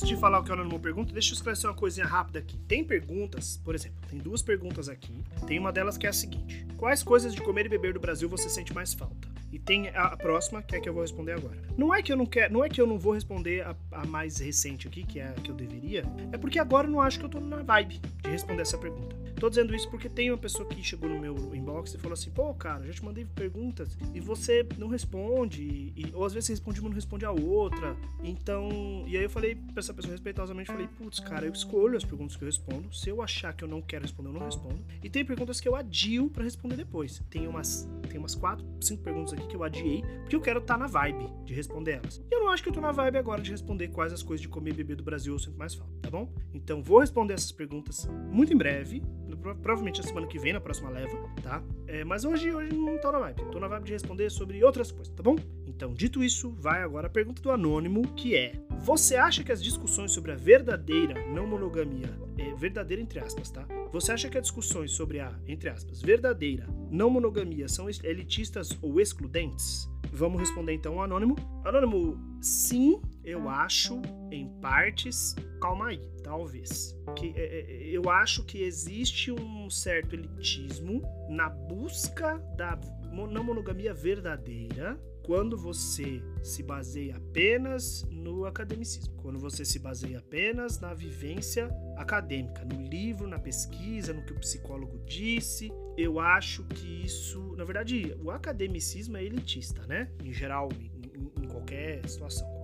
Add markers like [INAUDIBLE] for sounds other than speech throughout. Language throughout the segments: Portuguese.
antes de falar o que o anônimo pergunta, deixa eu esclarecer uma coisinha rápida aqui. Tem perguntas, por exemplo, tem duas perguntas aqui. Tem uma delas que é a seguinte: Quais coisas de comer e beber do Brasil você sente mais falta? E tem a próxima, que é a que eu vou responder agora. Não é que eu não quero, não é que eu não vou responder a, a, mais recente aqui, que é a que eu deveria, é porque agora eu não acho que eu tô na vibe de responder essa pergunta. Tô dizendo isso porque tem uma pessoa que chegou no meu inbox e falou assim: pô, cara, já te mandei perguntas e você não responde, e, ou às vezes você responde uma não responde a outra. Então, e aí eu falei pra essa pessoa respeitosamente: falei, putz, cara, eu escolho as perguntas que eu respondo. Se eu achar que eu não quero responder, eu não respondo. E tem perguntas que eu adio para responder depois. Tem umas, tem umas quatro, cinco perguntas aqui que eu adiei, porque eu quero estar tá na vibe de responder elas. E eu não acho que eu tô na vibe agora de responder quais as coisas de comer e beber do Brasil eu sinto mais falta, tá bom? Então, vou responder essas perguntas muito em breve provavelmente a semana que vem, na próxima leva, tá? É, mas hoje, hoje não tô na vibe. Tô na vibe de responder sobre outras coisas, tá bom? Então, dito isso, vai agora a pergunta do anônimo, que é: Você acha que as discussões sobre a verdadeira não monogamia, é verdadeira entre aspas, tá? Você acha que as discussões sobre a, entre aspas, verdadeira não monogamia são elitistas ou excludentes? Vamos responder então o anônimo. Anônimo, sim, eu acho, em partes. Calma aí, talvez. Que, é, é, eu acho que existe um certo elitismo na busca da não monogamia verdadeira quando você se baseia apenas no academicismo, quando você se baseia apenas na vivência acadêmica, no livro, na pesquisa, no que o psicólogo disse. Eu acho que isso, na verdade, o academicismo é elitista, né? Em geral, em, em qualquer situação.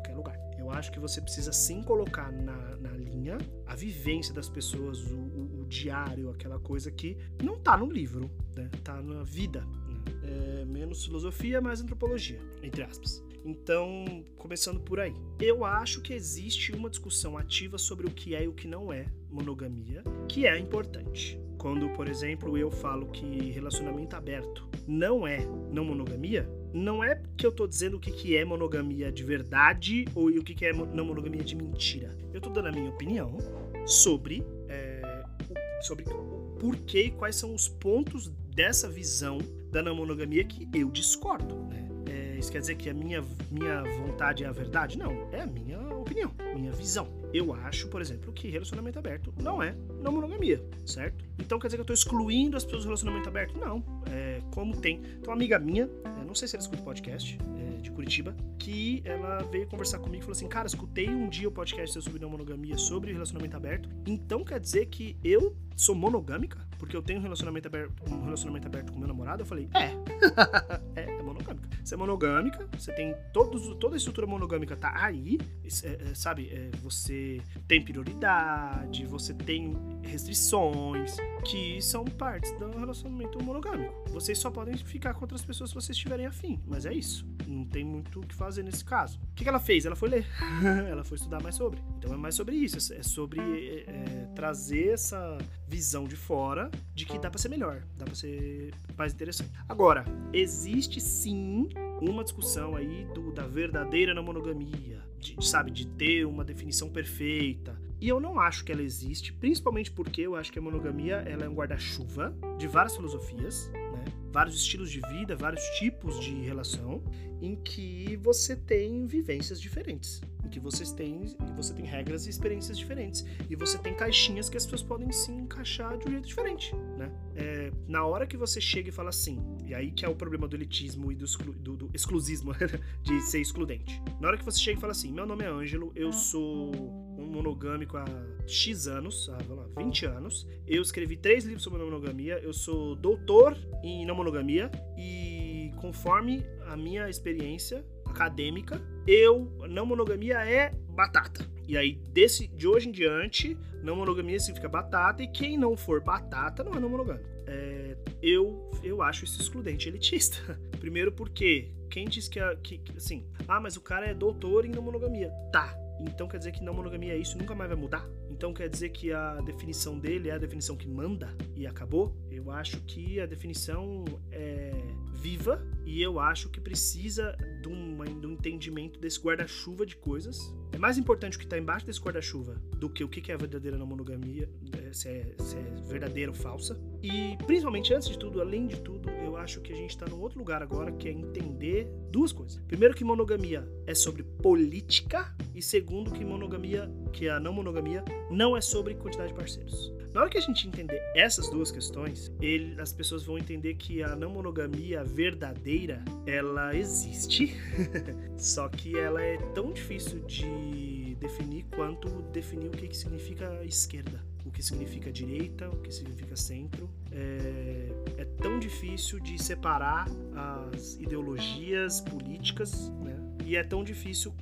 Eu acho que você precisa sim colocar na, na linha a vivência das pessoas, o, o, o diário, aquela coisa que não tá no livro, né? Tá na vida, é, menos filosofia, mais antropologia, entre aspas. Então, começando por aí. Eu acho que existe uma discussão ativa sobre o que é e o que não é monogamia, que é importante. Quando, por exemplo, eu falo que relacionamento aberto não é não monogamia, não é que eu tô dizendo o que, que é monogamia de verdade ou o que, que é não monogamia de mentira. Eu tô dando a minha opinião sobre, é, sobre o porquê e quais são os pontos dessa visão da não monogamia que eu discordo. Né? É, isso quer dizer que a minha, minha vontade é a verdade? Não, é a minha opinião, minha visão. Eu acho, por exemplo, que relacionamento aberto não é não monogamia, certo? Então quer dizer que eu estou excluindo as pessoas do relacionamento aberto? Não. É, como tem. Então, uma amiga minha, não sei se ela escuta podcast, é, de Curitiba, que ela veio conversar comigo e falou assim: Cara, escutei um dia o podcast sobre não monogamia, sobre relacionamento aberto. Então quer dizer que eu sou monogâmica? Porque eu tenho um relacionamento aberto, um relacionamento aberto com meu namorado? Eu falei: É. [LAUGHS] Você é monogâmica, você tem todos, toda a estrutura monogâmica tá aí, é, é, sabe? É, você tem prioridade, você tem restrições que são partes do relacionamento monogâmico. Vocês só podem ficar com outras pessoas se vocês estiverem afim, mas é isso. Não tem muito o que fazer nesse caso. O que, ela fez? Ela foi ler. [LAUGHS] ela foi estudar mais sobre. Então é mais sobre isso. É sobre é, é, trazer essa visão de fora de que dá para ser melhor, dá para ser mais interessante. Agora, existe sim uma discussão aí do, da verdadeira não monogamia, de, sabe, de ter uma definição perfeita. E eu não acho que ela existe, principalmente porque eu acho que a monogamia ela é um guarda-chuva de várias filosofias, né? vários estilos de vida, vários tipos de relação, em que você tem vivências diferentes que vocês têm, você tem regras e experiências diferentes. E você tem caixinhas que as pessoas podem se encaixar de um jeito diferente, né? É, na hora que você chega e fala assim, e aí que é o problema do elitismo e do, exclu, do, do exclusismo, [LAUGHS] de ser excludente. Na hora que você chega e fala assim, meu nome é Ângelo, eu sou um monogâmico há X anos, há, lá, 20 anos. Eu escrevi três livros sobre monogamia, eu sou doutor em não monogamia e conforme a minha experiência acadêmica, eu, não monogamia é batata. E aí, desse, de hoje em diante, não monogamia significa batata, e quem não for batata não é não monogâmico. É, eu, eu acho isso excludente elitista. [LAUGHS] Primeiro porque quem diz que, que, assim, ah, mas o cara é doutor em não monogamia. Tá, então quer dizer que não monogamia é isso nunca mais vai mudar? Então quer dizer que a definição dele é a definição que manda e acabou? Eu acho que a definição é viva e eu acho que precisa de de um entendimento desse guarda-chuva de coisas. É mais importante o que está embaixo desse guarda-chuva do que o que é a verdadeira não monogamia, é, se é, se é verdadeira ou falsa. E principalmente, antes de tudo, além de tudo, eu acho que a gente está num outro lugar agora que é entender duas coisas. Primeiro, que monogamia é sobre política, e segundo, que monogamia, que a não monogamia, não é sobre quantidade de parceiros. Na hora que a gente entender essas duas questões, ele, as pessoas vão entender que a não monogamia verdadeira, ela existe, [LAUGHS] só que ela é tão difícil de definir quanto definir o que, que significa esquerda, o que significa direita, o que significa centro. É, é tão difícil de separar as ideologias políticas, né? E é tão difícil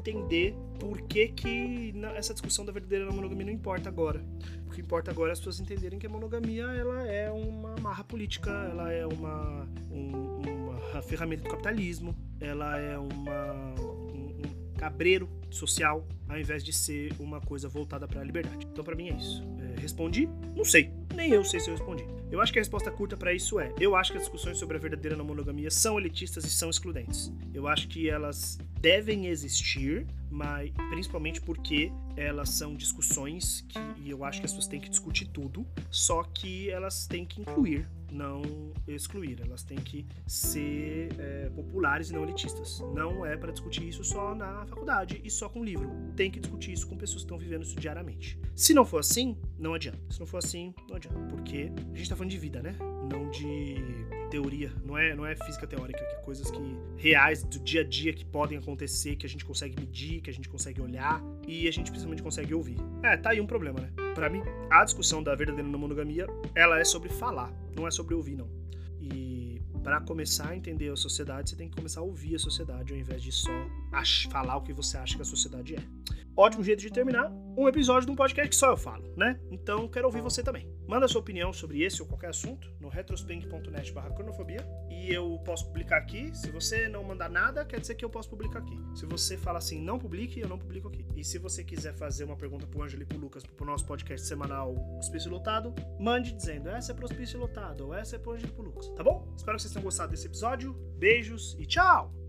entender por que, que essa discussão da verdadeira monogamia não importa agora. O que importa agora é as pessoas entenderem que a monogamia ela é uma marra política, ela é uma, um, uma ferramenta do capitalismo, ela é uma, um, um cabreiro social, ao invés de ser uma coisa voltada para a liberdade. Então, para mim é isso. É, respondi? Não sei. Nem eu sei se eu respondi. Eu acho que a resposta curta para isso é: eu acho que as discussões sobre a verdadeira não monogamia são elitistas e são excludentes. Eu acho que elas devem existir, mas principalmente porque elas são discussões que e eu acho que as pessoas têm que discutir tudo, só que elas têm que incluir, não excluir. Elas têm que ser é, populares e não elitistas. Não é para discutir isso só na faculdade e só com livro. Tem que discutir isso com pessoas que estão vivendo isso diariamente. Se não for assim, não adianta. Se não for assim, não adianta, porque a gente está falando de vida, né? Não de teoria, não é, não é física teórica, que é coisas que reais do dia a dia que podem acontecer, que a gente consegue medir, que a gente consegue olhar e a gente principalmente consegue ouvir. É, tá aí um problema, né? Para mim, a discussão da verdadeira monogamia, ela é sobre falar, não é sobre ouvir, não. E para começar a entender a sociedade, você tem que começar a ouvir a sociedade ao invés de só falar o que você acha que a sociedade é ótimo jeito de terminar um episódio de um podcast que só eu falo, né? Então quero ouvir você também. Manda sua opinião sobre esse ou qualquer assunto no retrosping.net barra cronofobia e eu posso publicar aqui. Se você não mandar nada, quer dizer que eu posso publicar aqui. Se você fala assim, não publique, eu não publico aqui. E se você quiser fazer uma pergunta pro Ângelo e pro Lucas pro nosso podcast semanal Hospício Lotado, mande dizendo essa é pro Hospício Lotado ou essa é pro Ângelo e pro Lucas, tá bom? Espero que vocês tenham gostado desse episódio. Beijos e tchau!